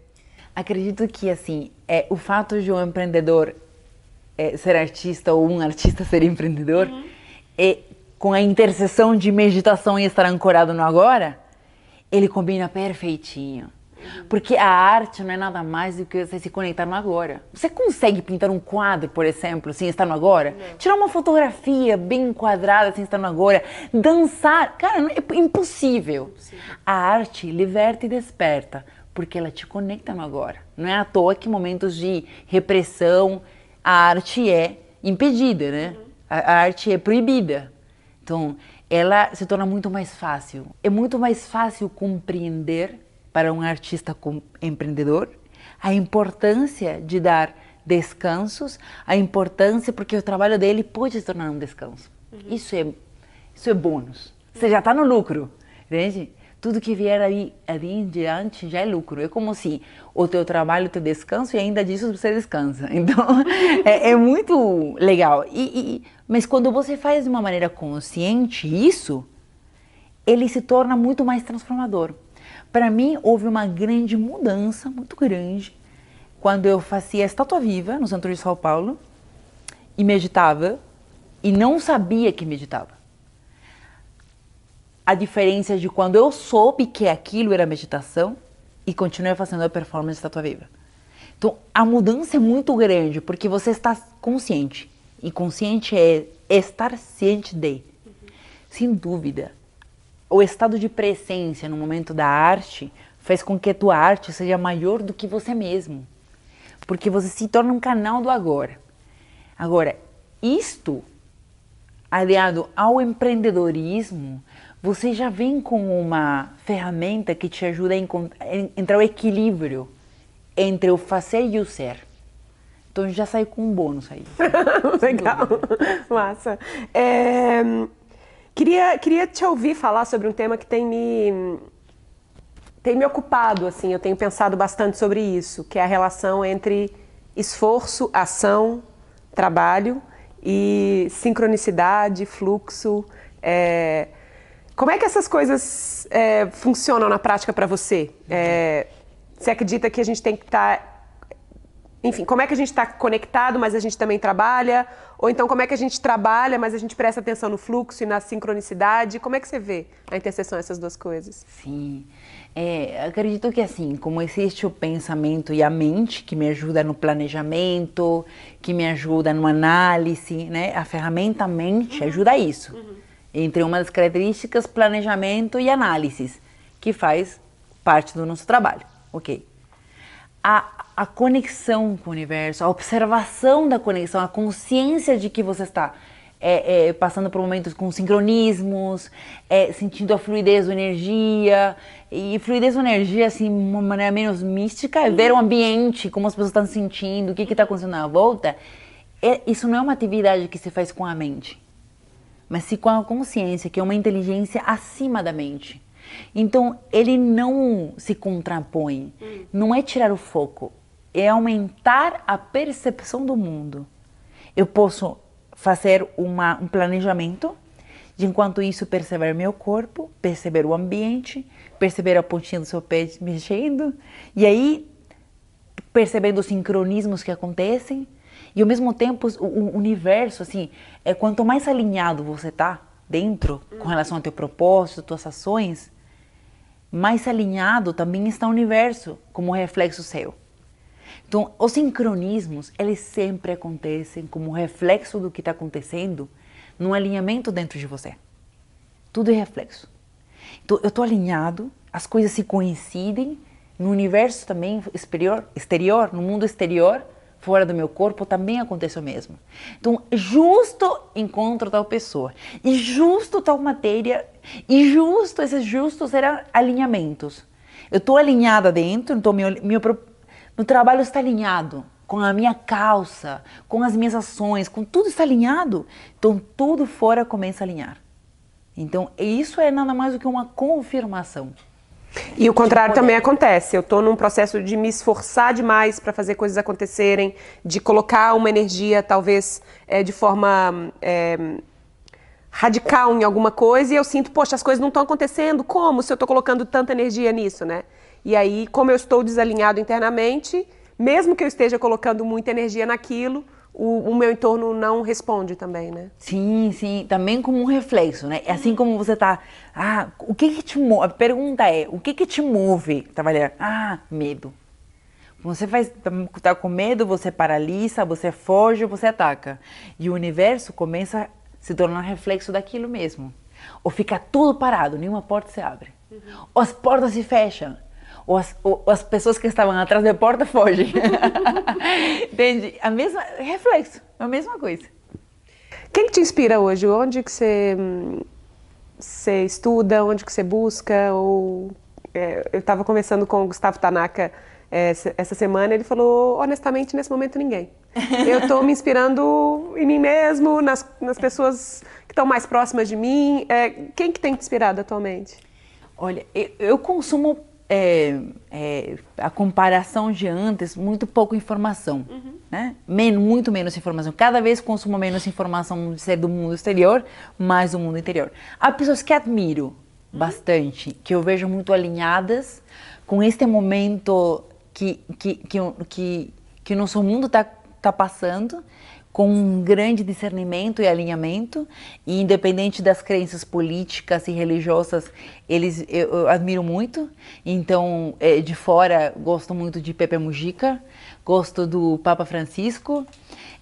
Acredito que assim, é, o fato de um empreendedor é, ser artista ou um artista ser empreendedor, uhum. e com a interseção de meditação e estar ancorado no agora, ele combina perfeitinho. Uhum. Porque a arte não é nada mais do que você se conectar no agora. Você consegue pintar um quadro, por exemplo, sem estar no agora? Não. Tirar uma fotografia bem enquadrada sem estar no agora? Dançar? Cara, é impossível. impossível. A arte liberta e desperta, porque ela te conecta no agora. Não é à toa que momentos de repressão, a arte é impedida, né? Uhum. A, a arte é proibida. Então, ela se torna muito mais fácil. É muito mais fácil compreender para um artista empreendedor a importância de dar descansos, a importância porque o trabalho dele pode se tornar um descanso. Uhum. Isso é isso é bônus. Você já está no lucro, entende? Tudo que vier aí, ali em diante já é lucro. É como se o teu trabalho, o teu descanso e ainda disso você descansa. [laughs] Então é, é, muito legal. E, e, mas quando você faz de uma maneira consciente isso, ele se torna muito mais transformador. Para mim houve uma grande mudança, muito grande, quando eu fazia estátua viva no centro de São Paulo e meditava e não sabia que meditava a diferença de quando eu soube que aquilo era meditação e continuei fazendo a performance da tua viva. Então, a mudança é muito grande porque você está consciente. E consciente é estar ciente de. Sem dúvida, o estado de presença no momento da arte faz com que a tua arte seja maior do que você mesmo. Porque você se torna um canal do agora. Agora, isto aliado ao empreendedorismo, você já vem com uma ferramenta que te ajuda a entrar o equilíbrio entre o fazer e o ser. Então já sai com um bônus aí. [laughs] Legal, massa. É, queria, queria te ouvir falar sobre um tema que tem me, tem me ocupado, assim, eu tenho pensado bastante sobre isso, que é a relação entre esforço, ação, trabalho e sincronicidade, fluxo. É... Como é que essas coisas é, funcionam na prática para você? É... Você acredita que a gente tem que estar tá enfim, como é que a gente está conectado, mas a gente também trabalha? Ou então, como é que a gente trabalha, mas a gente presta atenção no fluxo e na sincronicidade? Como é que você vê a interseção dessas duas coisas? Sim, é, acredito que assim, como existe o pensamento e a mente, que me ajuda no planejamento, que me ajuda no análise, né? A ferramenta mente ajuda a isso. Uhum. Entre uma das características, planejamento e análise, que faz parte do nosso trabalho, ok? A a conexão com o universo, a observação da conexão, a consciência de que você está é, é, passando por momentos com sincronismos, é, sentindo a fluidez da energia. E fluidez da energia, assim, uma maneira menos mística, é ver o ambiente, como as pessoas estão sentindo, o que está acontecendo à volta. É, isso não é uma atividade que se faz com a mente, mas sim com a consciência, que é uma inteligência acima da mente. Então, ele não se contrapõe, hum. não é tirar o foco, é aumentar a percepção do mundo. Eu posso fazer uma, um planejamento, de enquanto isso perceber meu corpo, perceber o ambiente, perceber a pontinha do seu pé mexendo, e aí percebendo os sincronismos que acontecem, e ao mesmo tempo o, universo, assim, é quanto mais alinhado você tá dentro com relação ao teu propósito, tuas ações, mais alinhado também está o universo como reflexo seu. Então, os sincronismos, eles sempre acontecem como reflexo do que está acontecendo num alinhamento dentro de você. Tudo é reflexo. Então, eu estou alinhado, as coisas se coincidem, no universo também exterior, exterior, no mundo exterior, fora do meu corpo, também acontece o mesmo. Então, justo encontro tal pessoa, e justo tal matéria, e justo, esses justos eram alinhamentos. Eu estou alinhada dentro, então meu, meu meu trabalho está alinhado com a minha calça, com as minhas ações, com tudo está alinhado. Então tudo fora começa a alinhar. Então isso é nada mais do que uma confirmação. E o contrário também acontece. Eu estou num processo de me esforçar demais para fazer coisas acontecerem, de colocar uma energia, talvez é, de forma é, radical em alguma coisa, e eu sinto, poxa, as coisas não estão acontecendo. Como se eu estou colocando tanta energia nisso, né? E aí, como eu estou desalinhado internamente, mesmo que eu esteja colocando muita energia naquilo, o, o, meu entorno não responde também, né? Sim, sim, também como um reflexo, né? É assim como você tá, ah, o que que te move? A pergunta é, o que que te move trabalhar? Ah, medo. Você faz, tá com medo, você paralisa, você foge, você ataca. E o universo começa a se tornar reflexo daquilo mesmo. Ou fica tudo parado, nenhuma porta se abre. Uhum. Ou as portas se fecham ou as, ou as pessoas que estavam atrás da porta fogem. [laughs] Entende? A mesma reflexo, a mesma coisa. Quem que te inspira hoje? Onde que você, você estuda? Onde que você busca? Ou é, eu estava conversando com o Gustavo Tanaka é, essa semana, ele falou, honestamente, nesse momento ninguém. [laughs] Eu estou me inspirando em mim mesmo, nas, nas pessoas que estão mais próximas de mim. É, quem que tem te inspirado atualmente? Olha, eu, eu consumo é, é, a comparação de antes, muito pouco informação, uhum. né? Men muito menos informação. Cada vez consumo menos informação do mundo exterior, mais do mundo interior. Há pessoas que admiro uhum. bastante, que eu vejo muito alinhadas com este momento que, que, que, que, que o nosso mundo está tá passando com um grande discernimento e alinhamento, e independente das crenças políticas e religiosas, eles eu, eu admiro muito. Então, é, de fora, gosto muito de Pepe Mujica, gosto do Papa Francisco.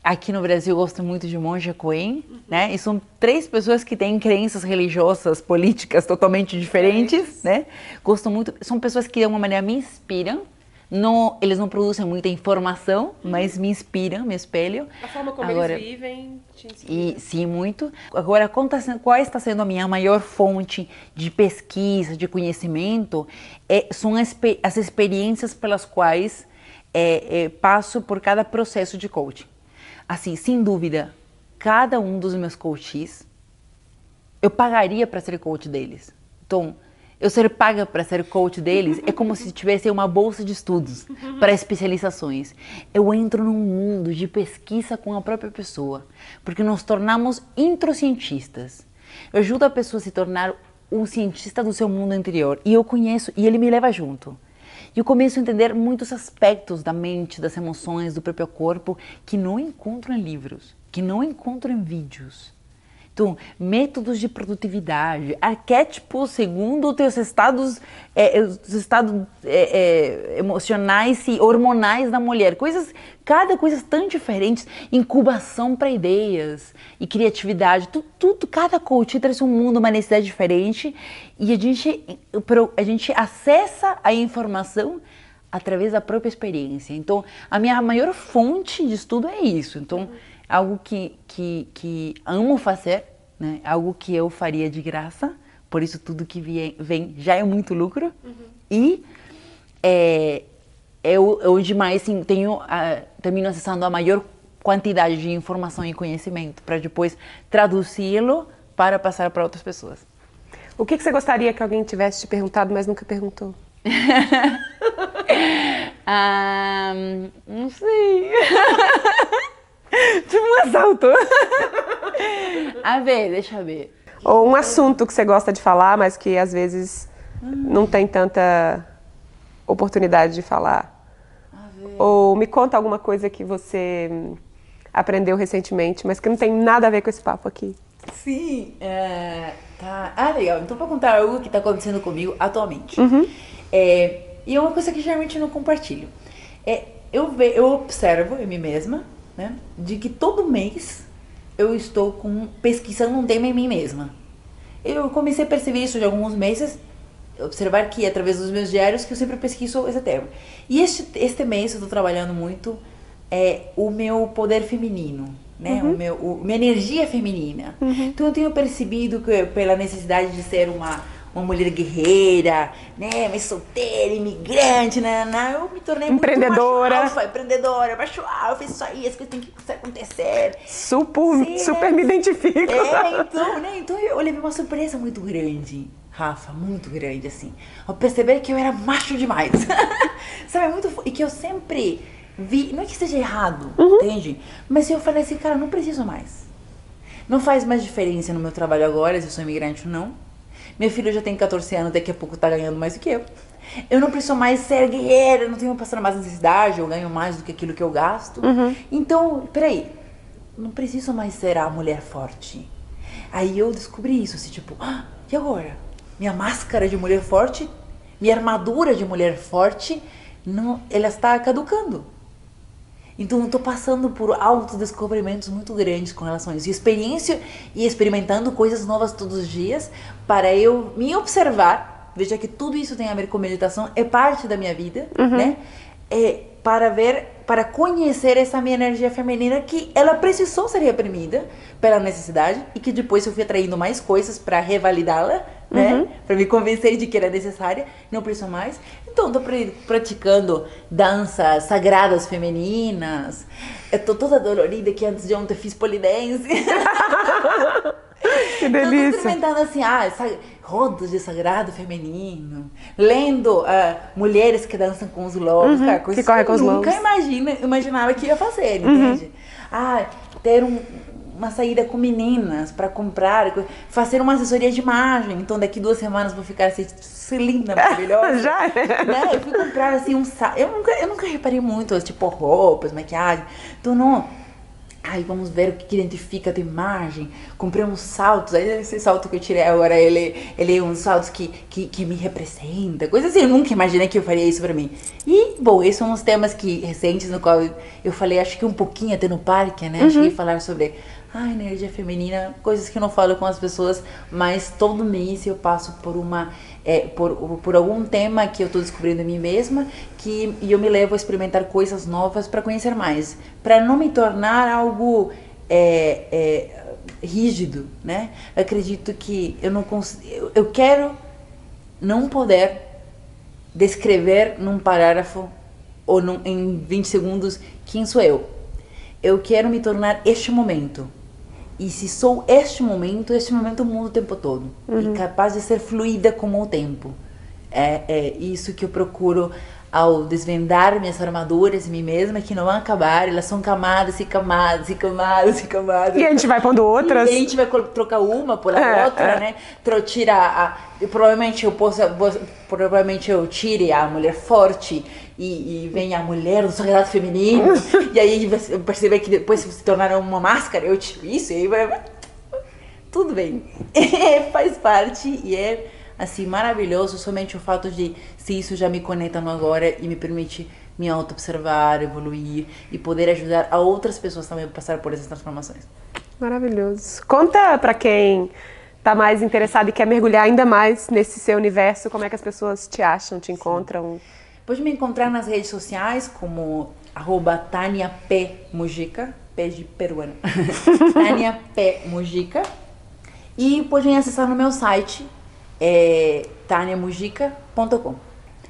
Aqui no Brasil, gosto muito de Monja Coen, né? E são três pessoas que têm crenças religiosas, políticas totalmente diferentes, né? Gosto muito, são pessoas que de alguma maneira me inspiram não, eles não produzem muita informação, uhum. mas me inspiram, me espelham. A forma como Agora, eles vivem te inspira. E, sim, muito. Agora, qual está sendo a minha maior fonte de pesquisa, de conhecimento? É, são as, as experiências pelas quais é, é, passo por cada processo de coaching. Assim, sem dúvida, cada um dos meus coaches, eu pagaria para ser coach deles. Então, Eu ser paga para ser coach deles é como se tivesse uma bolsa de estudos para especializações. Eu entro num mundo de pesquisa com a própria pessoa, porque nos tornamos introcientistas. Eu ajudo a pessoa a se tornar um cientista do seu mundo interior e eu conheço e ele me leva junto. E eu começo a entender muitos aspectos da mente, das emoções, do próprio corpo que não encontro em livros, que não encontro em vídeos. Então, métodos de produtividade, arquétipos segundo os teus estados, é, os estados é, é, emocionais e hormonais da mulher. Coisas, cada coisa tão diferentes. Incubação para ideias e criatividade. Tudo, tudo, cada coach traz um mundo, uma necessidade diferente e a gente, a gente acessa a informação através da própria experiência. Então, a minha maior fonte de estudo é isso. Então, algo que, que, que amo fazer, né? algo que eu faria de graça, por isso tudo que vem, vem já é muito lucro. Uhum. E é, eu, eu demais sim, tenho, uh, termino acessando a maior quantidade de informação e conhecimento para depois traduzi-lo para passar para outras pessoas. O que, que, você gostaria que alguém tivesse te perguntado, mas nunca perguntou? [laughs] ah, não sei. [laughs] tipo um assalto. A ver, deixa eu ver. Ou um assunto que você gosta de falar, mas que às vezes hum. não tem tanta oportunidade de falar. Ou me conta alguma coisa que você aprendeu recentemente, mas que não tem nada a ver com esse papo aqui. Sim, é, tá. Ah, legal. Então, vou contar algo que está acontecendo comigo atualmente. Uhum. É, e é uma coisa que geralmente não compartilho. É, eu, ve, eu observo em mim mesma né? De que todo mês eu estou com, pesquisando um tema em mim mesma. Eu comecei a perceber isso de alguns meses, observar que através dos meus diários que eu sempre pesquiso esse tema. E este, este mês eu estou trabalhando muito é o meu poder feminino, né? Uhum. O meu, o, minha energia feminina. Uhum. Então eu tenho percebido que pela necessidade de ser uma uma mulher guerreira, né, mas solteira, imigrante, né, né, eu me tornei empreendedora. muito macho empreendedora, macho alfa, isso aí, as coisas têm que acontecer. Super, Sim, super né? me identifico. É, então, né, então eu levei uma surpresa muito grande. Rafa, muito grande, assim. Ao perceber que eu era macho demais. [laughs] Sabe, muito. E que eu sempre vi. Não é que seja errado, uhum. entende? Mas eu falei assim, cara, não preciso mais. Não faz mais diferença no meu trabalho agora se eu sou imigrante ou não. Meu filho já tem 14 anos, daqui a pouco tá ganhando mais do que eu. Eu não preciso mais ser guerreira, não tenho passando mais necessidade, eu ganho mais do que aquilo que eu gasto. Uhum. Então, peraí, não preciso mais ser a mulher forte. Aí eu descobri isso, assim, tipo, ah, e agora? Minha máscara de mulher forte, minha armadura de mulher forte, não, ela está caducando. Então eu tô passando por altos descobrimentos muito grandes com relação a isso. E experiência e experimentando coisas novas todos os dias para eu me observar. Veja que tudo isso tem a ver com meditação, é parte da minha vida, uhum. né? É, para ver, para conhecer essa minha energia feminina que ela precisou ser reprimida pela necessidade e que depois eu fui atraindo mais coisas para revalidá-la, né? Uhum. Para me convencer de que era necessária, não preciso mais. Então, tô praticando danças sagradas femininas. Eu tô toda dolorida que antes de ontem fiz polidense. [laughs] [laughs] que delícia. Tô experimentando assim, ah, rodas de sagrado feminino, lendo uh, mulheres que dançam com os lobos, uhum, cara, coisas que corre com os lobos. Nunca imagina, imaginava que ia fazer, uhum. entende? Ah, ter um, uma saída com meninas para comprar, fazer uma assessoria de imagem. Então daqui duas semanas vou ficar assim, linda, [laughs] maravilhosa. Já, né? Eu fui comprar assim um saco. Eu nunca, eu nunca reparei muito, tipo, roupas, maquiagem. Então não Ai, vamos ver o que, que identifica a tua imagem. Comprei uns saltos, aí esse salto que eu tirei agora, ele, ele é uns saltos que, que, que me representa. Coisa assim, eu nunca imaginei que eu faria isso pra mim. E, bom, esses são os temas que recentes no qual eu, eu falei, acho que um pouquinho até no parque, né? Uhum. Cheguei a falar sobre a energia feminina, coisas que eu não falo com as pessoas, mas todo mês eu passo por uma é, por, por algum tema que eu estou descobrindo em mim mesma que e eu me levo a experimentar coisas novas para conhecer mais, para não me tornar algo é, é, rígido, né? acredito que eu não consigo, eu quero não poder descrever num parágrafo ou num, em 20 segundos quem sou eu. Eu quero me tornar este momento E se sou este momento, este momento muda o tempo todo. E capaz de ser fluida como o tempo. É, é isso que eu procuro ao desvendar minhas armaduras em mim mesma, que não vão acabar, elas são camadas e camadas e camadas e camadas. E a gente vai pondo outras. E a gente vai trocar uma por É, outra, é. né? Tira a, e provavelmente eu possa, provavelmente eu tire a mulher forte e, e vem a mulher do sagrado feminino. [laughs] e aí você perceber que depois se tornar uma máscara, eu tiro isso e aí vai. Tudo bem. [laughs] Faz parte e é assim maravilhoso somente o fato de se isso já me conecta no agora e me permite me auto-observar, evoluir e poder ajudar a outras pessoas também a passar por essas transformações. Maravilhoso. Conta pra quem tá mais interessado e quer mergulhar ainda mais nesse seu universo, como é que as pessoas te acham, te encontram. Pode me encontrar nas redes sociais como arroba Tânia P. Mujica, P de peruano. [laughs] Tânia P. Mujica. E podem acessar no meu site, é, taniamujica.com.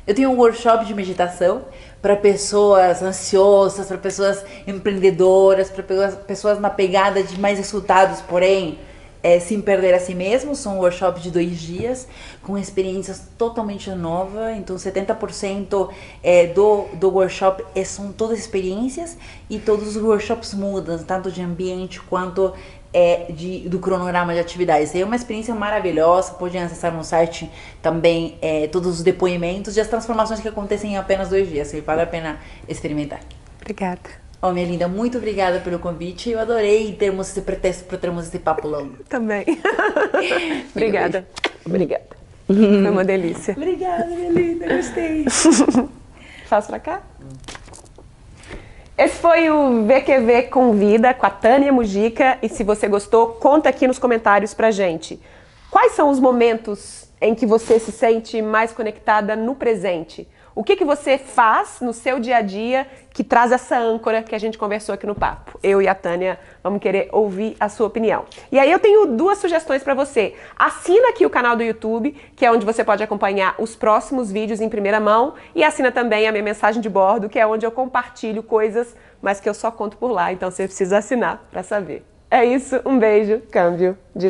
Eu tenho um workshop de meditação para pessoas ansiosas, para pessoas empreendedoras, para pessoas na pegada de mais resultados, porém é, sem perder a si mesmo. São um de dois dias com experiências totalmente novas. Então, 70% é, do, do workshop é, são todas experiências e todos os workshops mudam, tanto de ambiente quanto é, de, do cronograma de atividades. É uma experiência maravilhosa. Podem acessar no site também é, todos os depoimentos e as transformações que acontecem em apenas dois dias. E vale a pena experimentar. Obrigada. Oh, minha linda, muito obrigada pelo convite. Eu adorei termos esse pretexto para termos esse papo longo. Também. [laughs] Obrigada. Obrigada. Foi uma delícia. Obrigada, minha linda, gostei. [laughs] Faço pra cá? Esse foi o VQV Convida com a Tânia Mujica. E se você gostou, conta aqui nos comentários pra gente. Quais são os momentos em que você se sente mais conectada no presente? O que, que você faz no seu dia a dia que traz essa âncora que a gente conversou aqui no papo? Eu e a Tânia vamos querer ouvir a sua opinião. E aí eu tenho duas sugestões para você. Assina aqui o canal do YouTube, que é onde você pode acompanhar os próximos vídeos em primeira mão, e assina também a minha mensagem de bordo, que é onde eu compartilho coisas, mas que eu só conto por lá, então você precisa assinar para saber. É isso, um beijo, câmbio de